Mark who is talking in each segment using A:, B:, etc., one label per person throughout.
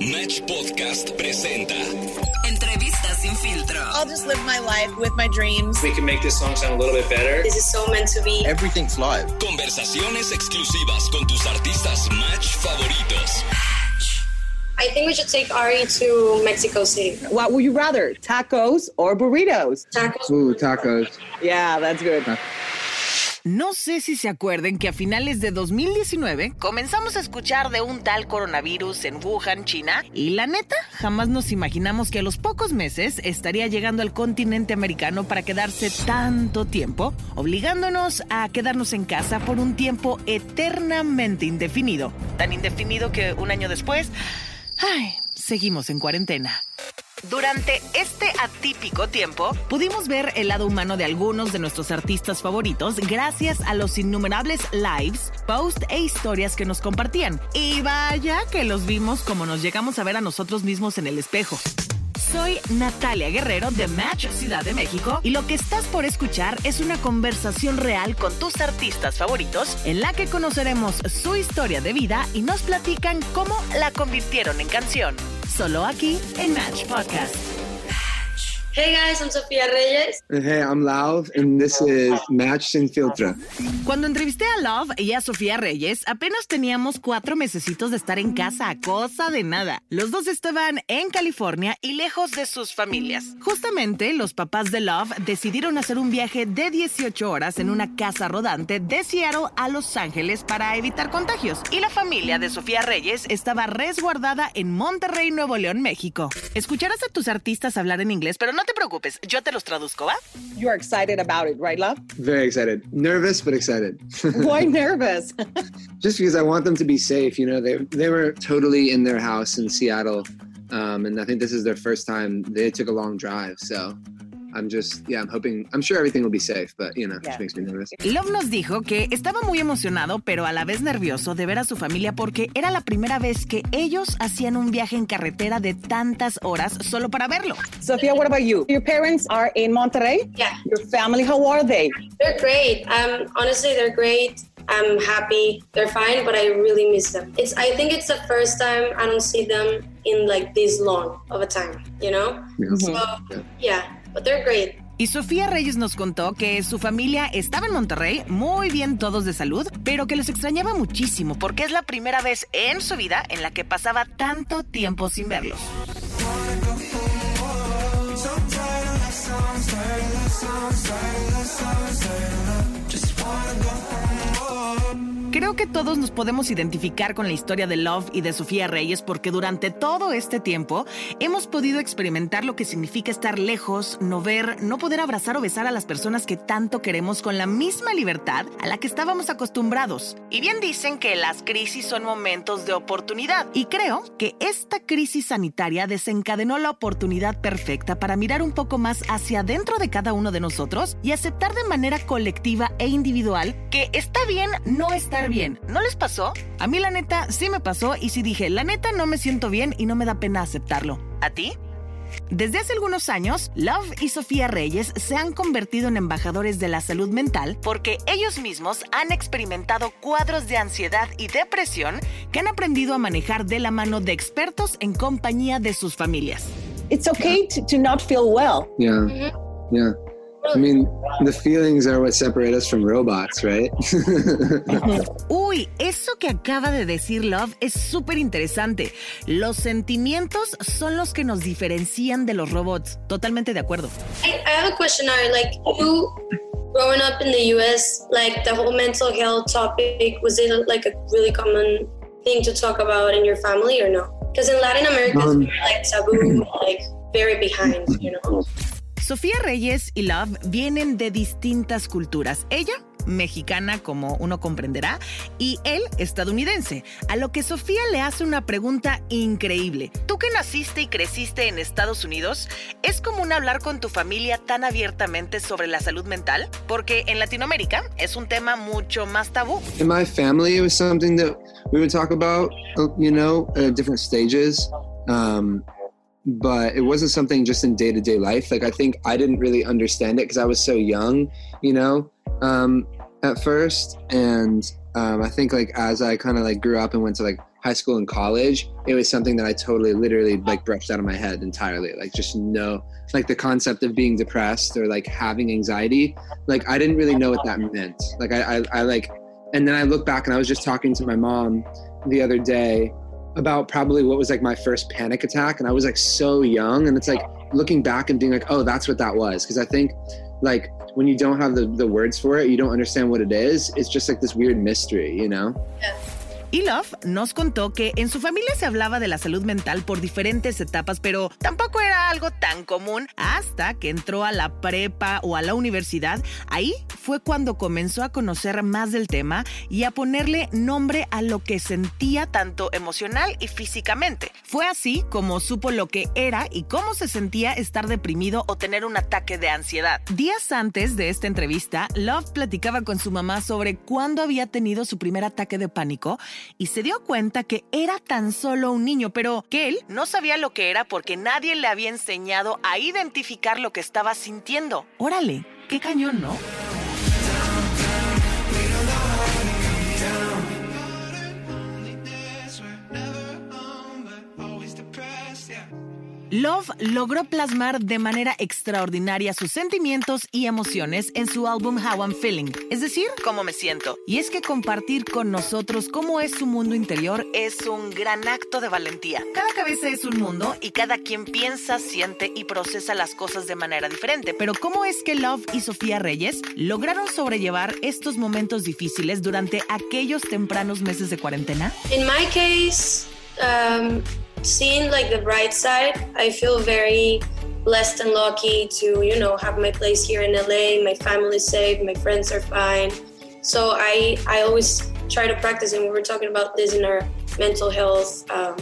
A: Match Podcast presenta
B: Entrevista sin filtro.
C: I'll just live my life with my dreams.
D: we can make this song sound a little bit better.
E: This is so meant to be.
F: Everything's live.
A: conversaciones exclusivas con tus artistas Match favoritos.
E: I think we should take Ari to Mexico City.
G: What would you rather, tacos or burritos?
E: Tacos.
F: Ooh, tacos.
G: Yeah, that's good.
B: No sé si se acuerden que a finales de 2019 comenzamos a escuchar de un tal coronavirus en Wuhan, China, y la neta, jamás nos imaginamos que a los pocos meses estaría llegando al continente americano para quedarse tanto tiempo, obligándonos a quedarnos en casa por un tiempo eternamente indefinido. Tan indefinido que un año después, ay, seguimos en cuarentena. Durante este atípico tiempo, pudimos ver el lado humano de algunos de nuestros artistas favoritos gracias a los innumerables lives, posts e historias que nos compartían. Y vaya que los vimos como nos llegamos a ver a nosotros mismos en el espejo. Soy Natalia Guerrero de Match Ciudad de México y lo que estás por escuchar es una conversación real con tus artistas favoritos en la que conoceremos su historia de vida y nos platican cómo la convirtieron en canción. Solo aquí en Match Podcast.
E: Hey guys, I'm Sofía Reyes.
F: Hey, I'm Lauv, and this is Match Sin Filtro.
B: Cuando entrevisté a Love y a Sofía Reyes, apenas teníamos cuatro mesecitos de estar en casa, cosa de nada. Los dos estaban en California y lejos de sus familias. Justamente, los papás de Love decidieron hacer un viaje de 18 horas en una casa rodante de Seattle a Los Ángeles para evitar contagios. Y la familia de Sofía Reyes estaba resguardada en Monterrey, Nuevo León, México. Escucharás a tus artistas hablar en inglés, pero no te preocupes, yo te los traduzco, ¿va?
G: You're excited about it, right, love?
F: Very excited. Nervous, but excited.
G: Why nervous?
F: Just because I want them to be safe. You know, they, they were totally in their house in Seattle. Um, and I think this is their first time. They took a long drive. So I'm just, yeah, I'm hoping, I'm sure everything will be safe, but, you know,
G: Yeah.
F: which makes me nervous.
B: Love nos dijo que estaba muy emocionado, pero a la vez nervioso de ver a su familia porque era la primera vez que ellos hacían un viaje en carretera de tantas horas solo para verlo.
G: Sophia, what about you? Your parents are in Monterrey?
E: Yeah,
G: Your family, how are they?
E: they're great. Um, honestly, they're great. I'm happy. They're fine, but I really miss them. It's. I think it's the first time I don't see them in like this long of a time. You know.
F: Yeah.
E: So yeah, but they're great.
B: Y Sofía Reyes nos contó que su familia estaba en Monterrey, muy bien todos de salud, pero que los extrañaba muchísimo porque es la primera vez en su vida en la que pasaba tanto tiempo sin verlos. Creo que todos nos podemos identificar con la historia de Love y de Sofía Reyes porque durante todo este tiempo hemos podido experimentar lo que significa estar lejos, no ver, no poder abrazar o besar a las personas que tanto queremos con la misma libertad a la que estábamos acostumbrados. Y bien dicen que las crisis son momentos de oportunidad y creo que esta crisis sanitaria desencadenó la oportunidad perfecta para mirar un poco más hacia adentro de cada uno de nosotros y aceptar de manera colectiva e individual que está bien no estar bien. ¿No les pasó? A mí la neta sí me pasó y sí dije, la neta no me siento bien y no me da pena aceptarlo. ¿A ti? Desde hace algunos años, Love y Sofía Reyes se han convertido en embajadores de la salud mental porque ellos mismos han experimentado cuadros de ansiedad y depresión que han aprendido a manejar de la mano de expertos en compañía de sus familias.
G: It's okay to, to not feel well.
F: Yeah. Yeah. I mean, the feelings are what separate us from robots, right?
B: Uy, eso que acaba de decir Love es súper interesante. Los sentimientos son los que nos diferencian de los robots. Totalmente de acuerdo.
E: I, I have a question, Ari. Like you, growing up in the U.S., like the whole mental health topic, was it like a really common thing to talk about in your family or no? Because in Latin America,
F: Um,
E: it's like taboo, like very behind, you know.
B: Sofía Reyes y Love vienen de distintas culturas. Ella mexicana como uno comprenderá, y él estadounidense, a lo que Sofía le hace una pregunta increíble. Tú que naciste y creciste en Estados Unidos, ¿es común hablar con tu familia tan abiertamente sobre la salud mental? Porque en Latinoamérica es un tema mucho más tabú.
F: In my family, it was something that we would talk about, you know, at different stages. Um, but it wasn't something just in day to day life. Like, I think I didn't really understand it because I was so young, you know, um, at first. And um, I think, like, as I kind of like grew up and went to like high school and college, it was something that I totally, literally, like, brushed out of my head entirely. Like, just no, like, the concept of being depressed or like having anxiety, like, I didn't really know what that meant. Like, I, I, I like, and then I look back and I was just talking to my mom the other day about probably what was like my first panic attack and i was like so young and it's like looking back and being like oh that's what that was. Because i think like when you don't have the, the words for it you don't understand what it is it's just like this weird mystery you know?
B: Y Love nos contó que en su familia se hablaba de la salud mental por diferentes etapas, pero tampoco era algo tan común hasta que entró a la prepa o a la universidad. Ahí fue cuando comenzó a conocer más del tema y a ponerle nombre a lo que sentía tanto emocional y físicamente. Fue así como supo lo que era y cómo se sentía estar deprimido o tener un ataque de ansiedad. Días antes de esta entrevista, Love platicaba con su mamá sobre cuándo había tenido su primer ataque de pánico y se dio cuenta que era tan solo un niño, pero que él no sabía lo que era porque nadie le había enseñado a identificar lo que estaba sintiendo. Órale, qué cañón, ¿no? Love logró plasmar de manera extraordinaria sus sentimientos y emociones en su álbum How I'm Feeling, es decir, cómo me siento. Y es que compartir con nosotros cómo es su mundo interior es un gran acto de valentía. Cada cabeza es un mundo y cada quien piensa, siente y procesa las cosas de manera diferente. Pero ¿cómo es que Love y Sofía Reyes lograron sobrellevar estos momentos difíciles durante aquellos tempranos meses de cuarentena?
E: In my case, um, seeing like the bright side, I feel very blessed and lucky to, you know, have my place here in LA. My family's safe, my friends are fine. So I, I always try to practice, and we were talking about this in our mental health um,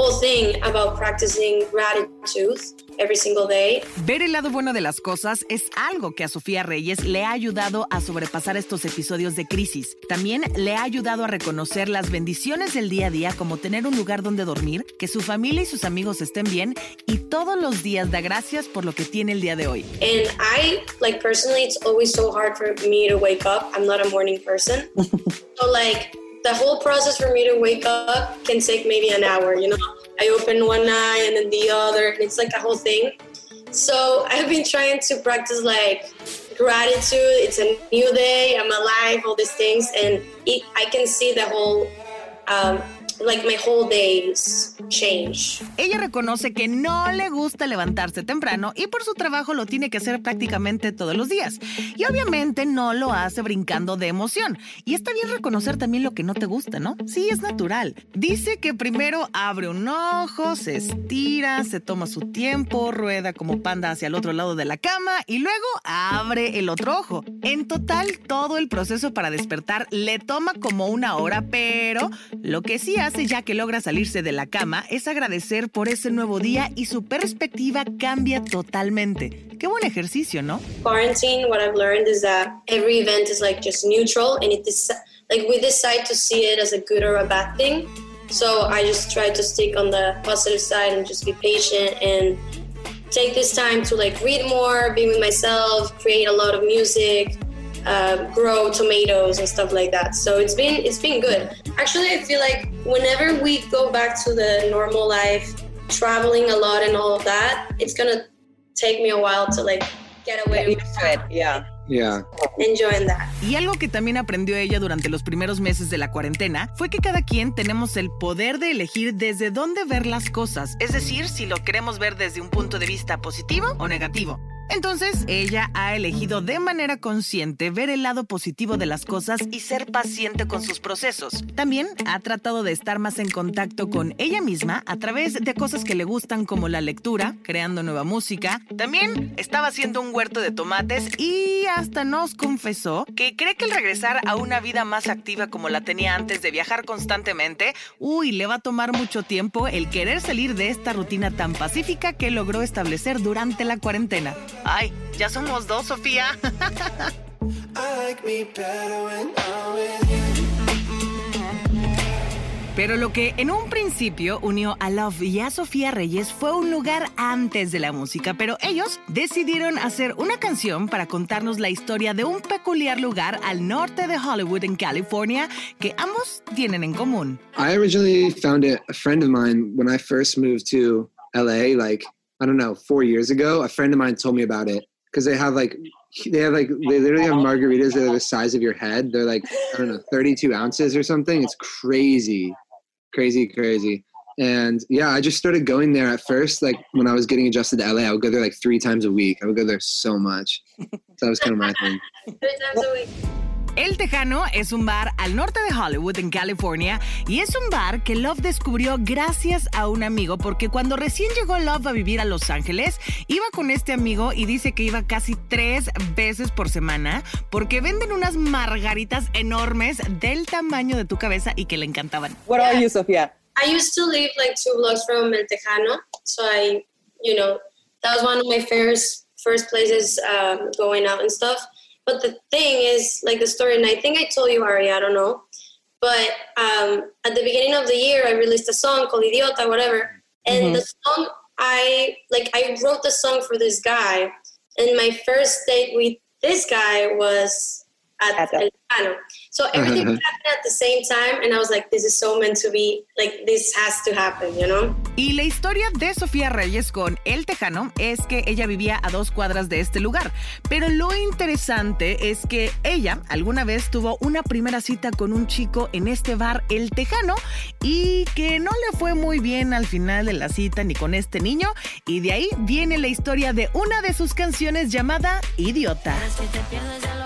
E: whole thing about practicing gratitude every single day.
B: Ver el lado bueno de las cosas es algo que a Sofía Reyes le ha ayudado a sobrepasar estos episodios de crisis. También le ha ayudado a reconocer las bendiciones del día a día como tener un lugar donde dormir, que su familia y sus amigos estén bien y todos los días da gracias por lo que tiene el día de hoy.
E: And I, like personally, it's always so hard for me to wake up. I'm not a morning person. so, like, the whole process for me to wake up can take maybe an hour, you know? I open one eye and then the other, and it's like a whole thing. So, I've been trying to practice like gratitude. It's a new day, I'm alive, all these things, and it, I can see the whole, um, like my whole days change.
B: Ella reconoce que no le gusta levantarse temprano y por su trabajo lo tiene que hacer prácticamente todos los días. Y obviamente no lo hace brincando de emoción. Y está bien reconocer también lo que no te gusta, ¿no? Sí, es natural. Dice que primero abre un ojo, se estira, se toma su tiempo, rueda como panda hacia el otro lado de la cama y luego abre el otro ojo. En total, todo el proceso para despertar le toma como una hora, pero lo que sí hace ya que logra salirse de la cama es agradecer por ese nuevo día y su perspectiva cambia totalmente. Qué buen ejercicio, ¿no?
E: Quarantine, what I've learned is that every event is like just neutral, and it is like we decide to see it as a good or a bad thing. So I just try to stick on the positive side and just be patient and take this time to like read more, be with myself, create a lot of music, uh, grow tomatoes and stuff like that. So it's been it's been good. Actually, I feel like whenever we go back to the normal life, traveling a lot and all of that, it's gonna take me a while to like get away with
G: Yeah.
F: Yeah.
E: enjoying that.
B: Y algo que también aprendió ella durante los primeros meses de la cuarentena fue que cada quien tenemos el poder de elegir desde dónde ver las cosas, es decir, si lo queremos ver desde un punto de vista positivo o negativo. Entonces, ella ha elegido de manera consciente ver el lado positivo de las cosas y ser paciente con sus procesos. También ha tratado de estar más en contacto con ella misma a través de cosas que le gustan como la lectura, creando nueva música. También estaba haciendo un huerto de tomates y hasta nos confesó que cree que el regresar a una vida más activa como la tenía antes de viajar constantemente, uy, le va a tomar mucho tiempo el querer salir de esta rutina tan pacífica que logró establecer durante la cuarentena. Ay, ya somos dos, Sofía. Pero lo que en un principio unió a Love y a Sofía Reyes fue un lugar antes de la música, pero ellos decidieron hacer una canción para contarnos la historia de un peculiar lugar al norte de Hollywood en California que ambos tienen en común.
F: I originally found it a friend of mine when I first moved to LA, like I don't know, four years ago. A friend of mine told me about it because they have like they have like they literally have margaritas that are the size of your head. They're like I don't know, 32 ounces or something. It's crazy, crazy, crazy. And yeah, I just started going there at first. Like when I was getting adjusted to LA, I would go there like three times a week. I would go there so much. So that was kind of my thing.
E: Three times a week.
B: El Tejano es un bar al norte de Hollywood, en California, y es un bar que Love descubrió gracias a un amigo, porque cuando recién llegó Love a vivir a Los Ángeles, iba con este amigo y dice que iba casi tres veces por semana, porque venden unas margaritas enormes del tamaño de tu cabeza y que le encantaban.
G: What are you, Sofia?
E: I used to live like two blocks from El Tejano, so I, you know, that was one of my first first places um, going out and stuff. But the thing is, like the story, and I think I told you, Ari, I don't know, but um, at the beginning of the year, I released a song called Idiota, whatever, and the song I like, I wrote the song for this guy, and my first date with this guy was at El Tejano. So everything happened at the same time, and I was like, this is so meant to be. Like this has to happen, you know?
B: Y la historia de Sofía Reyes con El Tejano es que ella vivía a dos cuadras de este lugar. Pero lo interesante es que ella alguna vez tuvo una primera cita con un chico en este bar El Tejano y que no le fue muy bien al final de la cita ni con este niño. Y de ahí viene la historia de una de sus canciones llamada Idiota.
H: Si te pierdes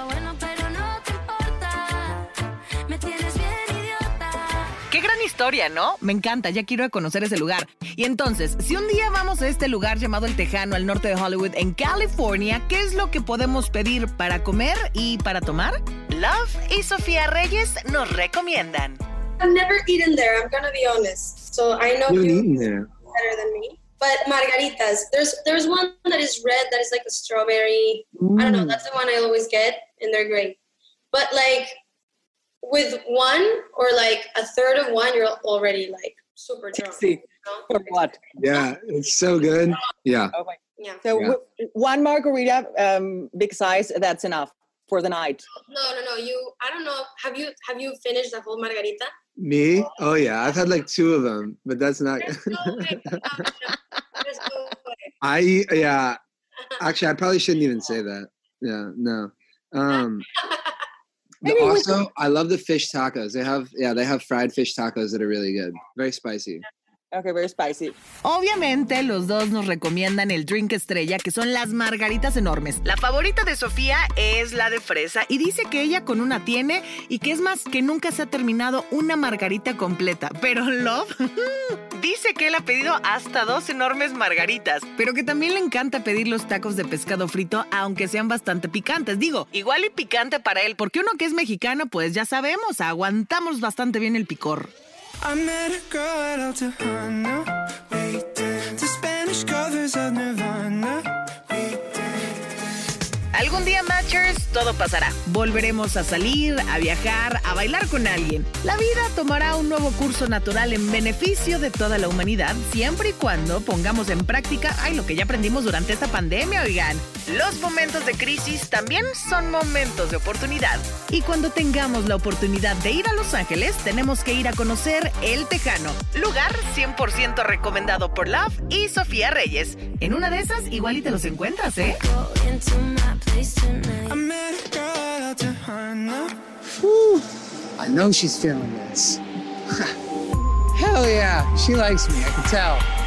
B: historia, ¿no? Me encanta, ya quiero conocer ese lugar. Y entonces, si un día vamos a este lugar llamado El Tejano, al norte de Hollywood, en California, ¿qué es lo que podemos pedir para comer y para tomar? Love y Sofía Reyes nos recomiendan.
E: I've never eaten there. I'm gonna be honest. So I know
F: You there.
E: better than me. But margaritas, there's there's one that is red that is like a strawberry. I don't know. That's the one I always get, and they're great. But like with one or like a third of one, you're already like super drunk.
G: See,
E: you know?
G: for what?
F: Yeah, it's so good. Yeah.
G: Oh my.
E: Yeah.
G: So
F: Yeah.
G: w- one margarita, um, big size, that's enough for the night.
E: No, no, no. You. I don't know. Have you have you finished the whole margarita?
F: Me? Oh yeah, I've had like two of them, but that's not.
E: No no.
F: I yeah. Actually, I probably shouldn't even say that. Yeah, no. Um, the-
G: Maybe we
F: also, I love the fish tacos. They have yeah, they have fried fish tacos that are really good. Very spicy.
G: Okay, very spicy.
B: Obviamente, los dos nos recomiendan el drink estrella, que son las margaritas enormes. La favorita de Sofía es la de fresa y dice que ella con una tiene y que es más que nunca se ha terminado una margarita completa. Pero Love dice que él ha pedido hasta dos enormes margaritas, pero que también le encanta pedir los tacos de pescado frito, aunque sean bastante picantes. Digo, igual y picante para él, porque uno que es mexicano, pues ya sabemos, aguantamos bastante bien el picor.
I: I met a girl at to Spanish covers of Nirvana.
B: Algún día, Todo pasará. Volveremos a salir, a viajar, a bailar con alguien. La vida tomará un nuevo curso natural en beneficio de toda la humanidad, siempre y cuando pongamos en práctica ay, lo que ya aprendimos durante esta pandemia, oigan. Los momentos de crisis también son momentos de oportunidad. Y cuando tengamos la oportunidad de ir a Los Ángeles, tenemos que ir a conocer El Tejano, lugar 100% recomendado por Love y Sofía Reyes. En una de esas, igual y te los encuentras, ¿eh?
H: Go into my place tonight.
I: I met a girl at El Tejano.
J: I know she's feeling this. Hell yeah, she likes me, I can tell.